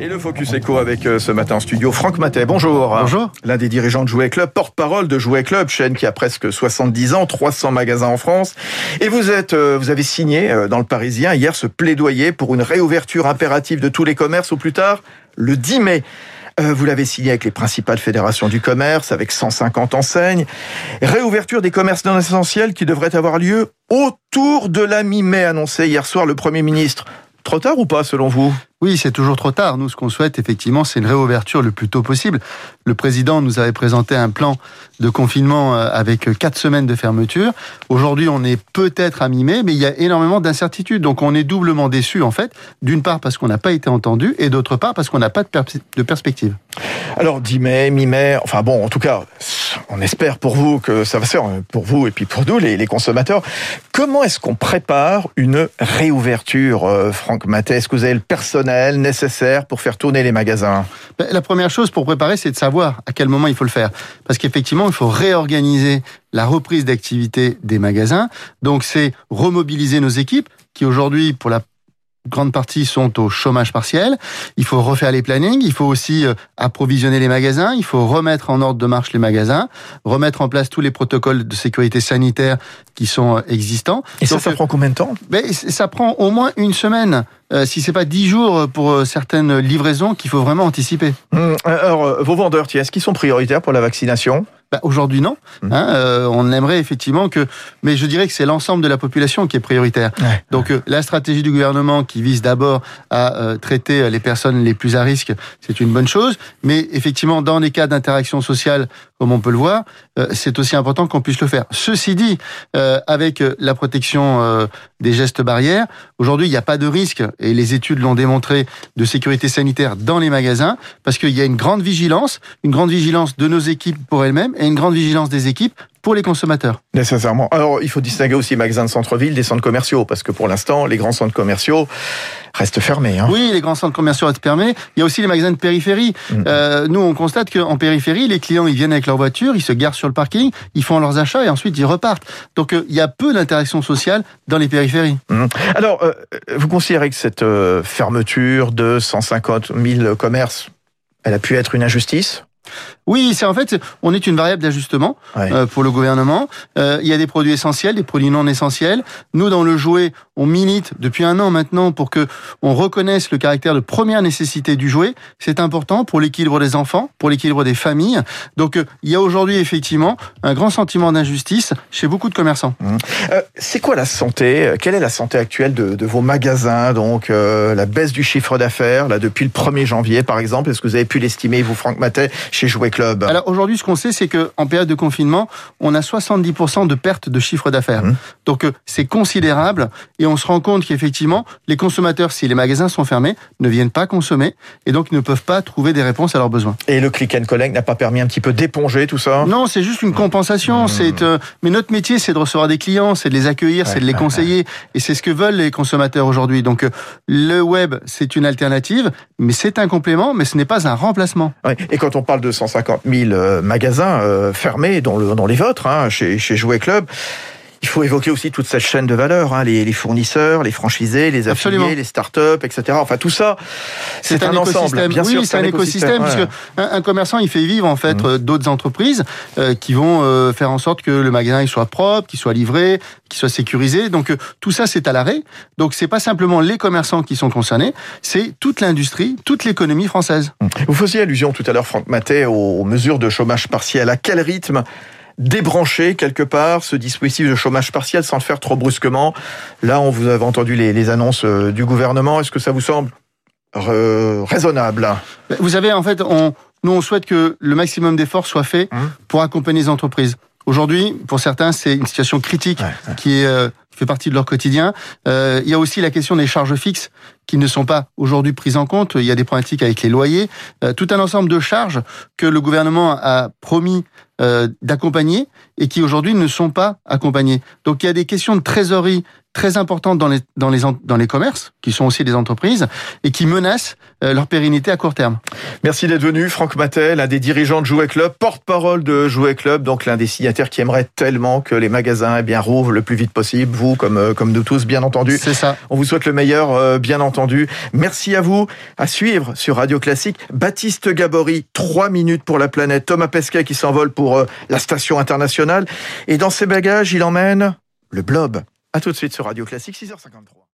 Et le Focus Echo avec euh, ce matin en studio Franck Matet. Bonjour. Bonjour. L'un des dirigeants de Jouet Club, porte-parole de Jouet Club, chaîne qui a presque 70 ans, 300 magasins en France. Et vous êtes, euh, vous avez signé euh, dans le Parisien hier ce plaidoyer pour une réouverture impérative de tous les commerces au plus tard le 10 mai. Vous l'avez signé avec les principales fédérations du commerce, avec 150 enseignes. Réouverture des commerces non essentiels qui devrait avoir lieu autour de la mi-mai, annoncé hier soir le Premier ministre. Trop tard ou pas, selon vous? Oui, c'est toujours trop tard. Nous, ce qu'on souhaite, effectivement, c'est une réouverture le plus tôt possible. Le président nous avait présenté un plan de confinement euh, avec quatre semaines de fermeture. Aujourd'hui, on est peut-être à mi-mai, mais il y a énormément d'incertitudes. Donc, on est doublement déçu, en fait. D'une part, parce qu'on n'a pas été entendu, et d'autre part, parce qu'on n'a pas de, perspective. Alors, 10 mai, mi-mai, enfin bon, en tout cas, on espère pour vous que ça va se faire, pour vous et puis pour nous, les, consommateurs. Comment est-ce qu'on prépare une réouverture, euh, Franck Matet Est-ce que vous avez le personnel nécessaire pour faire tourner les magasins? Ben, La première chose pour préparer, c'est de savoir à quel moment il faut le faire. Parce qu'effectivement, il faut réorganiser la reprise d'activité des magasins. Donc, c'est remobiliser nos équipes qui aujourd'hui, pour la grande partie sont au chômage partiel. Il faut refaire les plannings, il faut aussi euh, approvisionner les magasins, il faut remettre en ordre de marche les magasins, remettre en place tous les protocoles de sécurité sanitaire qui sont euh, existants. Et ça, ça prend combien de temps? ben, Ça prend au moins une semaine. Euh, si c'est pas dix jours pour certaines livraisons qu'il faut vraiment anticiper. Hum, alors, vos vendeurs, est-ce qu'ils sont prioritaires pour la vaccination? Bah, aujourd'hui, non. Mmh. Hein, euh, on aimerait effectivement que, mais je dirais que c'est l'ensemble de la population qui est prioritaire. Donc euh, la stratégie du gouvernement qui vise d'abord à euh, traiter les personnes les plus à risque, c'est une bonne chose. Mais effectivement, dans les cas d'interaction sociale, comme on peut le voir, c'est aussi important qu'on puisse le faire. Ceci dit, avec la protection des gestes barrières, aujourd'hui, il n'y a pas de risque, et les études l'ont démontré, de sécurité sanitaire dans les magasins, parce qu'il y a une grande vigilance, une grande vigilance de nos équipes pour elles-mêmes et une grande vigilance des équipes pour les consommateurs. Nécessairement. Alors, il faut distinguer aussi les magasins de centre-ville des centres commerciaux, parce que pour l'instant, les grands centres commerciaux restent fermés. Hein. Oui, les grands centres commerciaux restent fermés. Il y a aussi les magasins de périphérie. Mm. Euh, nous, on constate qu'en périphérie, les clients, ils viennent avec leur voiture, ils se garent sur le parking, ils font leurs achats et ensuite ils repartent. Donc, euh, il y a peu d'interaction sociale dans les périphéries. Mm. Alors, euh, vous considérez que cette fermeture de 150 000 commerces, elle a pu être une injustice? Oui, c'est en fait, on est une variable d'ajustement euh, pour le gouvernement. Euh, il y a des produits essentiels, des produits non essentiels. Nous, dans le jouet, on milite depuis un an maintenant pour que on reconnaisse le caractère de première nécessité du jouet. C'est important pour l'équilibre des enfants, pour l'équilibre des familles. Donc, euh, il y a aujourd'hui effectivement un grand sentiment d'injustice chez beaucoup de commerçants. Mmh. c'est quoi la santé? Quelle est la santé actuelle de, de vos magasins? Donc, la baisse du chiffre d'affaires là depuis le 1er janvier, par exemple. Est-ce que vous avez pu l'estimer, vous, Franck Matet, chez Jouet Club Alors aujourd'hui, ce qu'on sait, c'est qu'en période de confinement, on a 70% de perte de chiffre d'affaires. Mmh. Donc euh, c'est considérable et on se rend compte qu'effectivement, les consommateurs, si les magasins sont fermés, ne viennent pas consommer et donc ne peuvent pas trouver des réponses à leurs besoins. Et le click and collect n'a pas permis un petit peu d'éponger tout ça? Non, c'est juste une compensation. Mmh. C'est euh, mais notre métier, c'est de recevoir des clients, c'est de les accueillir, c'est de les conseiller et c'est ce que veulent les consommateurs aujourd'hui. Donc euh, le web, c'est une alternative, mais c'est un complément, mais ce n'est pas un remplacement. Et quand on parle de 150 50 000 euh, magasins euh, fermés, dont, le, les vôtres, hein, chez, chez Jouet Club. Il faut évoquer aussi toute cette chaîne de valeur, hein, les, fournisseurs, les franchisés, les affiliés, les startups, etc. Enfin, tout ça, c'est un, ensemble. Bien oui, c'est un, écosystème, parce que un, commerçant, il fait vivre en fait mmh. euh, d'autres entreprises qui vont faire en sorte que le magasin il soit propre, qu'il soit livré, qu'il soit sécurisé. Donc tout ça, c'est à l'arrêt. Donc c'est pas simplement les commerçants qui sont concernés, c'est toute l'industrie, toute l'économie française. Mmh. Vous faisiez allusion tout à l'heure, Franck Matet, aux mesures de chômage partiel. À quel rythme débrancher quelque part ce dispositif de chômage partiel sans le faire trop brusquement. Là, on vous avez entendu les, annonces euh, du gouvernement. Est-ce que ça vous semble raisonnable? Vous savez, en fait, on, nous, on souhaite que le maximum d'efforts soit fait hum. pour accompagner les entreprises. Aujourd'hui, pour certains, c'est une situation critique qui est euh, fait partie de leur quotidien. Euh, il y a aussi la question des charges fixes qui ne sont pas aujourd'hui prises en compte. Il y a des problématiques avec les loyers, tout un ensemble de charges que le gouvernement a promis euh, d'accompagner et qui aujourd'hui ne sont pas accompagnés. Donc il y a des questions de trésorerie très importantes dans les, dans les, dans les commerces, qui sont aussi des entreprises, et qui menacent euh, leur pérennité à court terme. Merci d'être venu, Franck Mattel, l'un des dirigeants de Jouet Club, porte-parole de Jouet Club, donc l'un des signataires qui aimerait tellement que les magasins eh bien, rouvrent le plus vite possible. Vous, comme, comme nous tous, bien entendu. C'est ça. On vous souhaite le meilleur, bien entendu. Merci à vous. À suivre sur Radio Classique, Baptiste Gabory, 3 minutes pour la planète. Thomas Pesquet qui s'envole pour la station internationale. Et dans ses bagages, il emmène le blob. À tout de suite sur Radio Classique, 6h53.